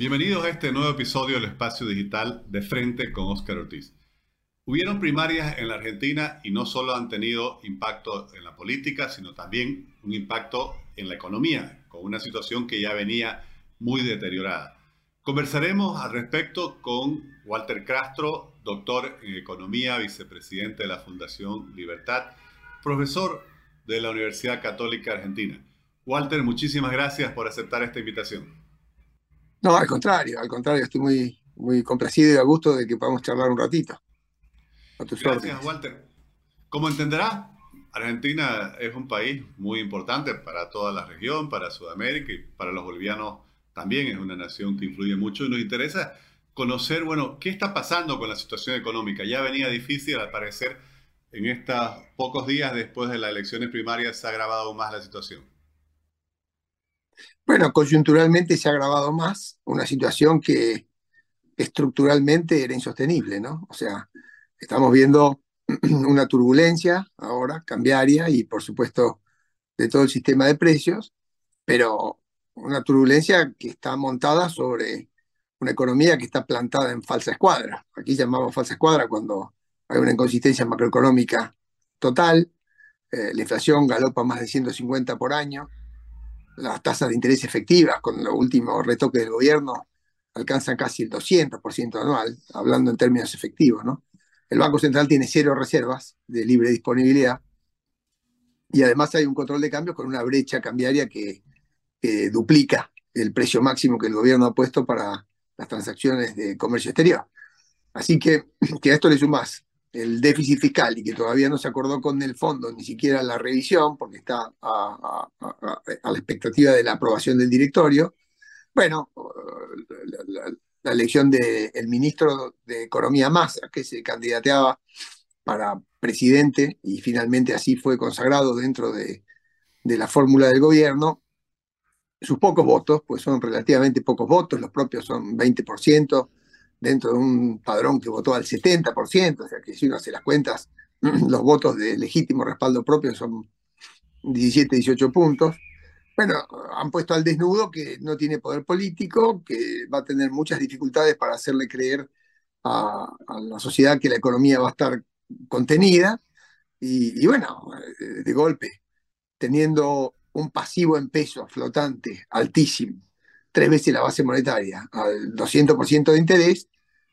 Bienvenidos a este nuevo episodio del Espacio Digital de Frente con Óscar Ortiz. Hubieron primarias en la Argentina y no solo han tenido impacto en la política, sino también un impacto en la economía, con una situación que ya venía muy deteriorada. Conversaremos al respecto con Walter Castro, doctor en economía, vicepresidente de la Fundación Libertad, profesor de la Universidad Católica Argentina. Walter, muchísimas gracias por aceptar esta invitación. No, al contrario, al contrario, estoy muy, muy complacido y a gusto de que podamos charlar un ratito. Gracias, Walter. Como entenderás, Argentina es un país muy importante para toda la región, para Sudamérica y para los bolivianos también es una nación que influye mucho y nos interesa conocer, bueno, qué está pasando con la situación económica. Ya venía difícil, al parecer, en estos pocos días después de las elecciones primarias se ha agravado aún más la situación. Bueno, coyunturalmente se ha agravado más una situación que estructuralmente era insostenible, ¿no? O sea, estamos viendo una turbulencia ahora, cambiaria, y por supuesto de todo el sistema de precios, pero una turbulencia que está montada sobre una economía que está plantada en falsa escuadra. Aquí llamamos falsa escuadra cuando hay una inconsistencia macroeconómica total, eh, la inflación galopa más de 150 por año, las tasas de interés efectivas con los últimos retoques del gobierno alcanzan casi el 200% anual, hablando en términos efectivos, ¿no? El Banco Central tiene cero reservas de libre disponibilidad y además hay un control de cambios con una brecha cambiaria que, duplica el precio máximo que el gobierno ha puesto para las transacciones de comercio exterior. Así que, que a esto le sumas el déficit fiscal y que todavía no se acordó con el fondo ni siquiera la revisión, porque está a, la expectativa de la aprobación del directorio. Bueno, la, elección del ministro de Economía Massa, que se candidateaba para presidente y finalmente así fue consagrado dentro de, de la fórmula del gobierno, sus pocos votos, pues son relativamente pocos votos, los propios son 20%, dentro de un padrón que votó al 70%, o sea que si uno hace las cuentas, los votos de legítimo respaldo propio son 17, 18 puntos. Bueno, han puesto al desnudo que no tiene poder político, que va a tener muchas dificultades para hacerle creer a, la sociedad que la economía va a estar contenida. Y, y, bueno, eh, de golpe, teniendo un pasivo en peso flotante altísimo, tres veces la base monetaria, al 200% de interés,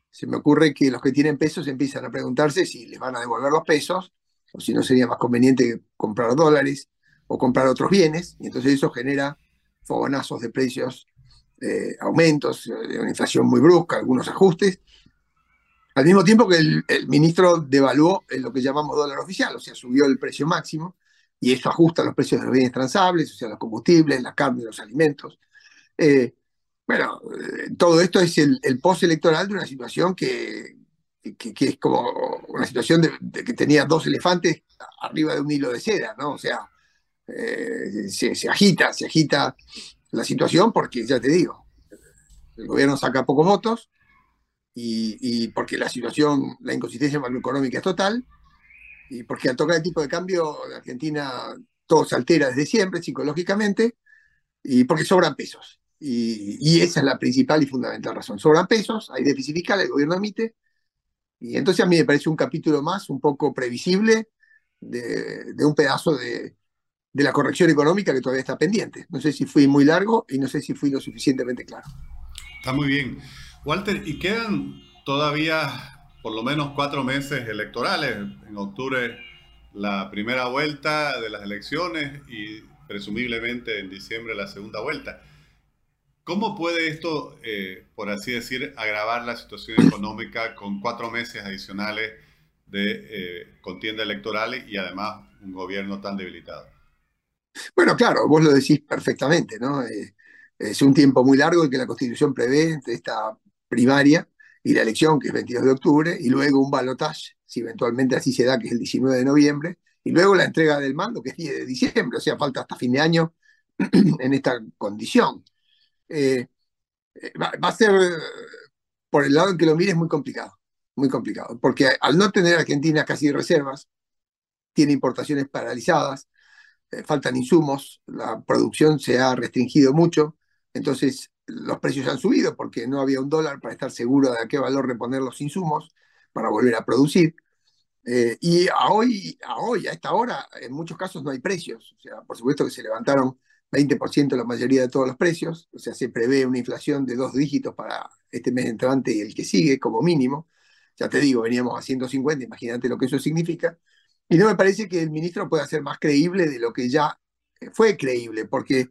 se me ocurre que los que tienen pesos empiezan a preguntarse si les van a devolver los pesos o si no sería más conveniente comprar dólares o comprar otros bienes, y entonces eso genera fogonazos de precios, eh, aumentos, de una inflación muy brusca, algunos ajustes, al mismo tiempo que el, ministro devaluó en lo que llamamos dólar oficial, o sea, subió el precio máximo, y eso ajusta los precios de los bienes transables, o sea, los combustibles, la carne, los alimentos. Eh, bueno, eh, todo esto es el, el postelectoral de una situación que, que, es como una situación de, que tenía dos elefantes arriba de un hilo de seda, ¿no? O sea, eh, se, agita, se agita la situación porque, ya te digo, el gobierno saca pocos votos y, y porque la situación, la inconsistencia macroeconómica es total y porque al tocar el tipo de cambio, en Argentina todo se altera desde siempre psicológicamente y porque sobran pesos. Y, esa es la principal y fundamental razón. Sobran pesos, hay déficit fiscal, el gobierno emite, y entonces a mí me parece un capítulo más, un poco previsible, de, un pedazo de, de, la corrección económica que todavía está pendiente. No sé si fui muy largo y no sé si fui lo suficientemente claro. Está muy bien. Walter, y quedan todavía por lo menos cuatro meses electorales. En octubre la primera vuelta de las elecciones y presumiblemente en diciembre la segunda vuelta. ¿Cómo puede esto, eh, por así decir, agravar la situación económica con cuatro meses adicionales de eh, contienda electoral y además un gobierno tan debilitado? Bueno, claro, vos lo decís perfectamente, ¿no? Eh, es un tiempo muy largo el que la Constitución prevé entre esta primaria y la elección, que es 22 de octubre, y luego un balotaje, si eventualmente así se da, que es el 19 de noviembre, y luego la entrega del mando, que es 10 de diciembre, o sea, falta hasta fin de año en esta condición. Eh, eh, va, a ser, por el lado en que lo mires, muy complicado, muy complicado, porque al no tener Argentina casi reservas, tiene importaciones paralizadas, eh, faltan insumos, la producción se ha restringido mucho, entonces los precios han subido porque no había un dólar para estar seguro de a qué valor reponer los insumos para volver a producir. Eh, y hoy, a hoy, a esta hora, en muchos casos no hay precios. O sea, por supuesto que se levantaron 20% la mayoría de todos los precios. O sea, se prevé una inflación de dos dígitos para este mes entrante y el que sigue, como mínimo. Ya te digo, veníamos a 150, imagínate lo que eso significa. Y no me parece que el ministro pueda ser más creíble de lo que ya fue creíble, porque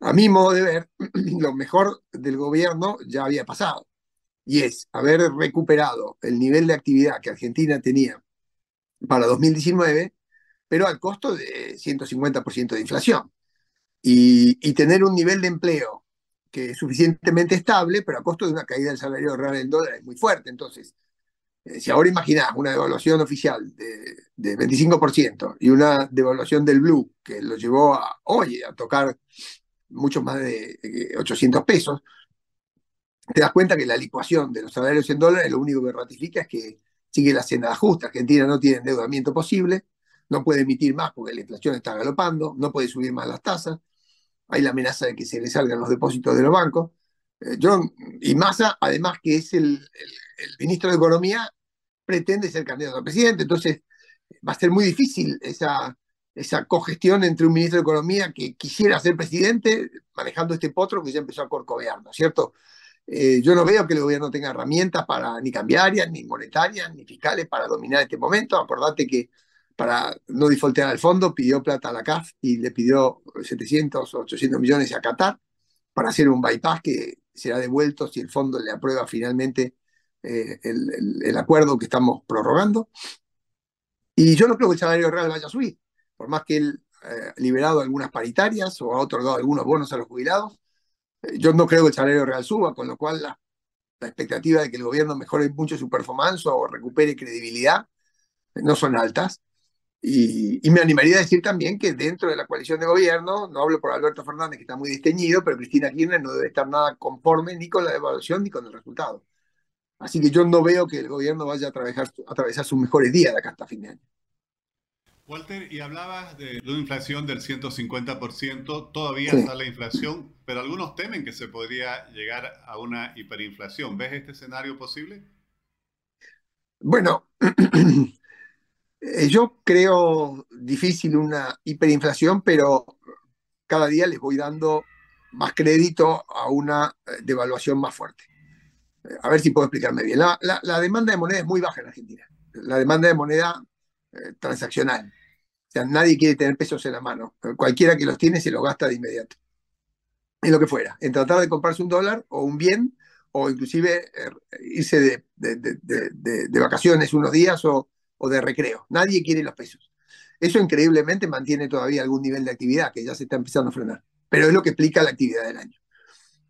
a mi modo de ver, lo mejor del gobierno ya había pasado, y es haber recuperado el nivel de actividad que Argentina tenía para 2019, pero al costo de 150% de inflación, y, y, tener un nivel de empleo que es suficientemente estable, pero a costo de una caída del salario real del dólar es muy fuerte. Entonces, eh, si ahora imaginás una devaluación oficial de, de 25% y una devaluación del blue que lo llevó a, hoy a tocar mucho más de 800 eh, pesos, te das cuenta que la licuación de los salarios en dólares lo único que ratifica es que sigue la senda justa. Argentina no tiene endeudamiento posible, no puede emitir más porque la inflación está galopando, no puede subir más las tasas, hay la amenaza de que se le salgan los depósitos de los bancos. Eh, y Massa, además que es el, el, ministro de Economía, pretende ser candidato a presidente, entonces va a ser muy difícil esa, esa cogestión entre un ministro de Economía que quisiera ser presidente manejando este potro que ya empezó a corcovear, ¿no es cierto? Eh, yo no veo que el gobierno tenga herramientas para ni cambiarias, ni monetarias, ni fiscales para dominar este momento. Acordate que para no defaultear al fondo pidió plata a la CAF y le pidió 700 o 800 millones a Qatar para hacer un bypass que será devuelto si el fondo le aprueba finalmente eh, el, el, acuerdo que estamos prorrogando. Y yo no creo que el salario real vaya a subir, por más que él eh, ha liberado algunas paritarias o ha otorgado algunos bonos a los jubilados. Eh, yo no creo que el salario real suba, con lo cual la, la expectativa de que el gobierno mejore mucho su performance o recupere credibilidad no son altas. Y, y, me animaría a decir también que dentro de la coalición de gobierno, no hablo por Alberto Fernández, que está muy disteñido, pero Cristina Kirchner no debe estar nada conforme ni con la evaluación ni con el resultado. Así que yo no veo que el gobierno vaya a atravesar, a atravesar sus mejores días de acá hasta fin de año. Walter, y hablabas de una inflación del 150%, todavía está la inflación, pero algunos temen que se podría llegar a una hiperinflación. ¿Ves este escenario posible? Bueno, yo creo difícil una hiperinflación, pero cada día les voy dando más crédito a una eh, devaluación más fuerte a ver si puedo explicarme bien. La, demanda de moneda es muy baja en Argentina. La demanda de moneda eh, transaccional. O sea, nadie quiere tener pesos en la mano. Cualquiera que los tiene se los gasta de inmediato. En lo que fuera. En tratar de comprarse un dólar o un bien, o inclusive eh, irse de, vacaciones unos días o, o de recreo. Nadie quiere los pesos. Eso increíblemente mantiene todavía algún nivel de actividad que ya se está empezando a frenar. Pero es lo que explica la actividad del año.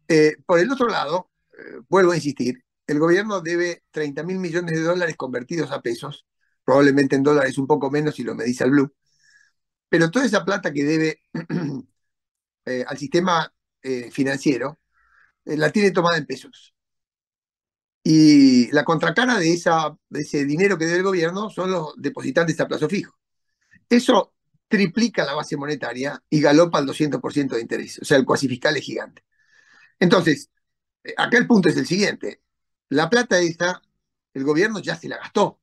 Eh, por el otro lado, eh, vuelvo a insistir, el gobierno debe 30 mil millones de dólares convertidos a pesos, probablemente en dólares un poco menos si lo medís al blue, pero toda esa plata que debe eh, al sistema financiero la tiene tomada en pesos. Y la contracara de, ese dinero que debe el gobierno son los depositantes a plazo fijo. Eso triplica la base monetaria y galopa al 200% de interés. O sea, el cuasi fiscal es gigante. Entonces, acá el punto es el siguiente. La plata esta, el gobierno ya se la gastó.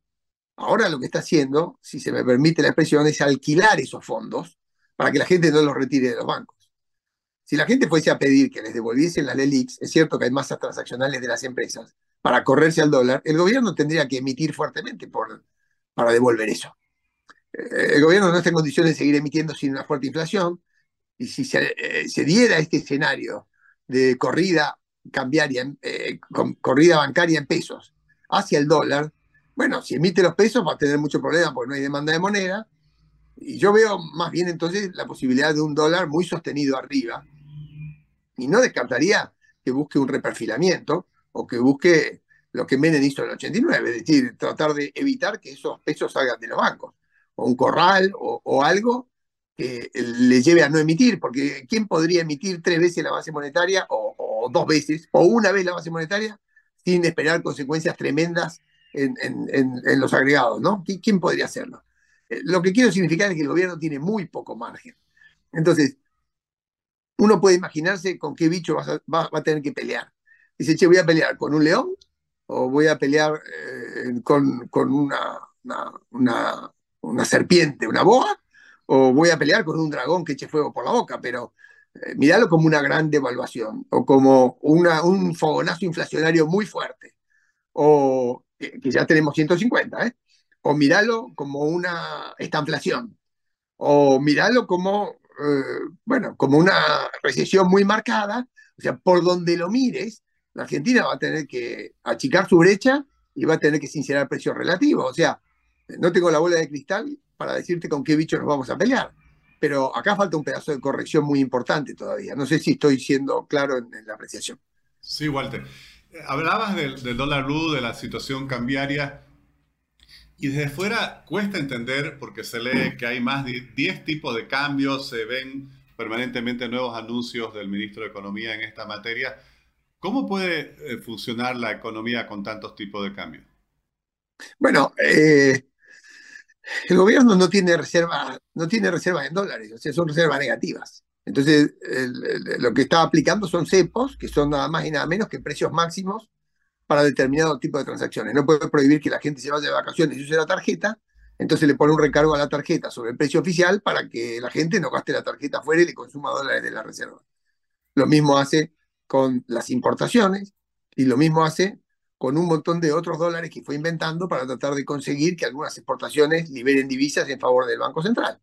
Ahora lo que está haciendo, si se me permite la expresión, es alquilar esos fondos para que la gente no los retire de los bancos. Si la gente fuese a pedir que les devolviesen las LELIX, es cierto que hay masas transaccionales de las empresas, para correrse al dólar, el gobierno tendría que emitir fuertemente para devolver eso. Eh, el gobierno no está en condiciones de seguir emitiendo sin una fuerte inflación, y si se, eh, diera este escenario de corrida cambiaria, eh, corrida bancaria en pesos hacia el dólar, bueno, si emite los pesos va a tener mucho problema porque no hay demanda de moneda. Y yo veo más bien entonces la posibilidad de un dólar muy sostenido arriba. Y no descartaría que busque un reperfilamiento o que busque lo que Menem hizo en el 89, es decir, tratar de evitar que esos pesos salgan de los bancos, o un corral o, algo que le lleve a no emitir, porque ¿quién podría emitir tres veces la base monetaria o, dos veces, o una vez la base monetaria, sin esperar consecuencias tremendas en, en, los agregados, ¿no? ¿Quién podría hacerlo? Eh, lo que quiero significar es que el gobierno tiene muy poco margen. Entonces, uno puede imaginarse con qué bicho va, a tener que pelear. Dice, che, voy a pelear con un león o voy a pelear eh, con, con una, una, una, serpiente, una boa, o voy a pelear con un dragón que eche fuego por la boca, pero eh, como una gran devaluación o como una, un fogonazo inflacionario muy fuerte, o que, ya tenemos 150, ¿eh? o míralo como una estanflación, o míralo como, eh, bueno, como una recesión muy marcada, o sea, por donde lo mires, la Argentina va a tener que achicar su brecha y va a tener que sincerar precios relativos, o sea, no tengo la bola de cristal para decirte con qué bicho nos vamos a pelear, pero acá falta un pedazo de corrección muy importante todavía. No sé si estoy siendo claro en, la apreciación. Sí, Walter. Hablabas del, dólar blue, de la situación cambiaria, y desde fuera cuesta entender porque se lee que hay más de 10 tipos de cambios, se ven permanentemente nuevos anuncios del ministro de Economía en esta materia. ¿Cómo puede eh, funcionar la economía con tantos tipos de cambios? Bueno, eh, el gobierno no tiene reservas no tiene reservas en dólares, o sea, son reservas negativas. Entonces, lo que está aplicando son cepos, que son nada más y nada menos que precios máximos para determinado tipo de transacciones. No puede prohibir que la gente se vaya de vacaciones y use la tarjeta, entonces le pone un recargo a la tarjeta sobre el precio oficial para que la gente no gaste la tarjeta afuera y le consuma dólares de la reserva. Lo mismo hace con las importaciones y lo mismo hace con un montón de otros dólares que fue inventando para tratar de conseguir que algunas exportaciones liberen divisas en favor del Banco Central.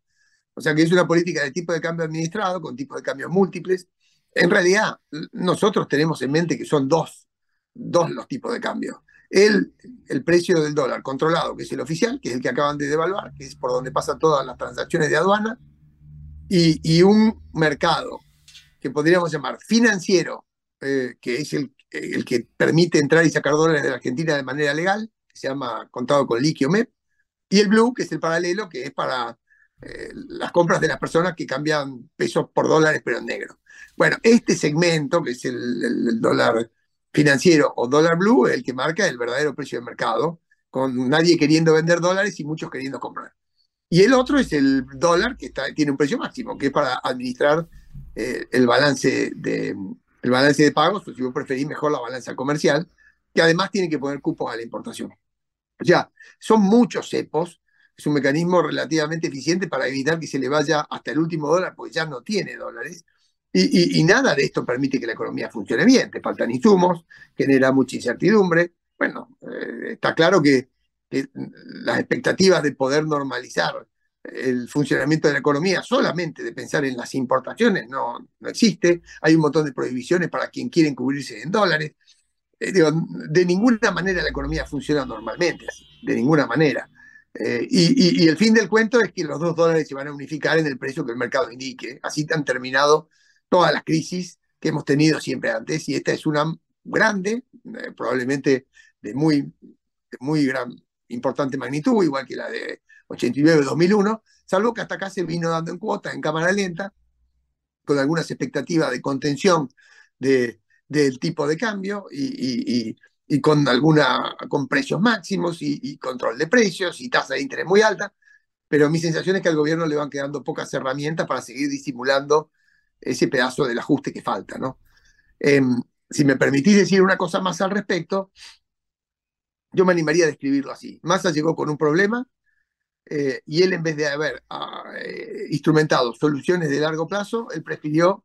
O sea que es una política de tipo de cambio administrado, con tipos de cambios múltiples. En realidad, nosotros tenemos en mente que son dos, dos los tipos de cambio. El, el precio del dólar controlado, que es el oficial, que es el que acaban de devaluar, que es por donde pasan todas las transacciones de aduana, y, y un mercado que podríamos llamar financiero, eh, que es el el que permite entrar y sacar dólares de la Argentina de manera legal, que se llama contado con liquio MEP, y el Blue, que es el paralelo, que es para eh, las compras de las personas que cambian pesos por dólares, pero en negro. Bueno, este segmento, que es el, dólar financiero o dólar blue, es el que marca el verdadero precio de mercado, con nadie queriendo vender dólares y muchos queriendo comprar. Y el otro es el dólar, que está, tiene un precio máximo, que es para administrar eh, el balance de, el balance de pagos, o si vos preferís mejor la balanza comercial, que además tiene que poner cupos a la importación. O sea, son muchos cepos, es un mecanismo relativamente eficiente para evitar que se le vaya hasta el último dólar, porque ya no tiene dólares, y, nada de esto permite que la economía funcione bien, te faltan insumos, genera mucha incertidumbre. Bueno, eh, está claro que las expectativas de poder normalizar el funcionamiento de la economía solamente de pensar en las importaciones no, no existe. Hay un montón de prohibiciones para quien quiere cubrirse en dólares. Eh, de ninguna manera la economía funciona normalmente, de ninguna manera. Eh, y, el fin del cuento es que los dos dólares se van a unificar en el precio que el mercado indique. Así han terminado todas las crisis que hemos tenido siempre antes. Y esta es una grande, eh, probablemente de muy, de muy gran, importante magnitud, igual que la de 89-2001, salvo que hasta acá se vino dando en cuota, en cámara lenta, con algunas expectativas de contención de, del tipo de cambio y, y, con, alguna, con precios máximos y, control de precios y tasa de interés muy alta, pero mi sensación es que al gobierno le van quedando pocas herramientas para seguir disimulando ese pedazo del ajuste que falta. ¿no? Em, si me permitís decir una cosa más al respecto, yo me animaría a describirlo así. Massa llegó con un problema, eh, y él en vez de haber ah, eh, instrumentado soluciones de largo plazo, él prefirió,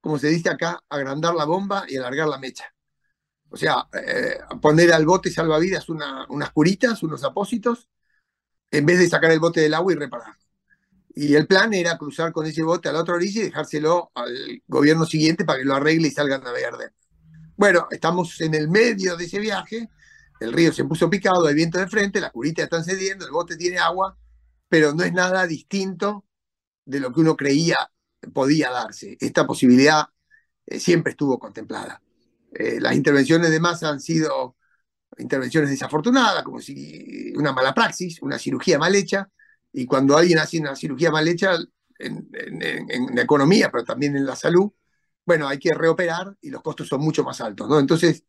como se dice acá, agrandar la bomba y alargar la mecha. O sea, eh, poner al bote salvavidas unas curitas, unos apósitos, en vez de sacar el bote del agua y repararlo. Y el plan era cruzar con ese bote a la otra orilla y dejárselo al gobierno siguiente para que lo arregle y salga a navegar de Bueno, estamos en el medio de ese viaje el río se puso picado, hay viento de frente, las curitas están cediendo, el bote tiene agua, pero no es nada distinto de lo que uno creía podía darse. Esta posibilidad eh, siempre estuvo contemplada. Eh, las intervenciones de masa han sido intervenciones desafortunadas, como si una mala praxis, una cirugía mal hecha, y cuando alguien hace una cirugía mal hecha en, en la economía, pero también en la salud, bueno, hay que reoperar y los costos son mucho más altos, ¿no? Entonces,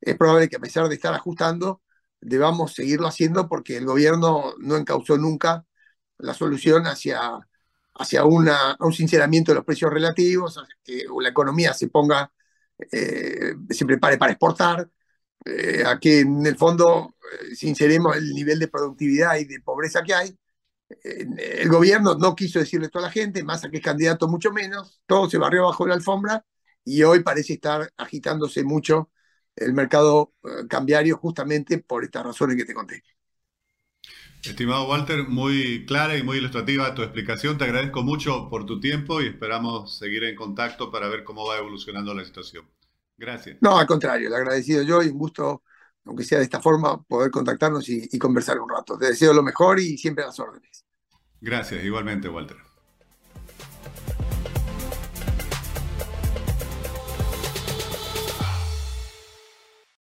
es probable que a pesar de estar ajustando, debamos seguirlo haciendo porque el gobierno no encauzó nunca la solución hacia, hacia una, un sinceramiento de los precios relativos, que la economía se ponga, eh, se prepare para exportar, eh, a que en el fondo eh, sinceremos el nivel de productividad y de pobreza que hay. el gobierno no quiso decirle esto a la gente, más a que es candidato mucho menos, todo se barrió bajo la alfombra y hoy parece estar agitándose mucho el mercado cambiario justamente por estas razones que te conté. Estimado Walter, muy clara y muy ilustrativa tu explicación. Te agradezco mucho por tu tiempo y esperamos seguir en contacto para ver cómo va evolucionando la situación. Gracias. No, al contrario, le agradecido yo y un gusto, aunque sea de esta forma, poder contactarnos y, y conversar un rato. Te deseo lo mejor y siempre a las órdenes. Gracias, igualmente, Walter.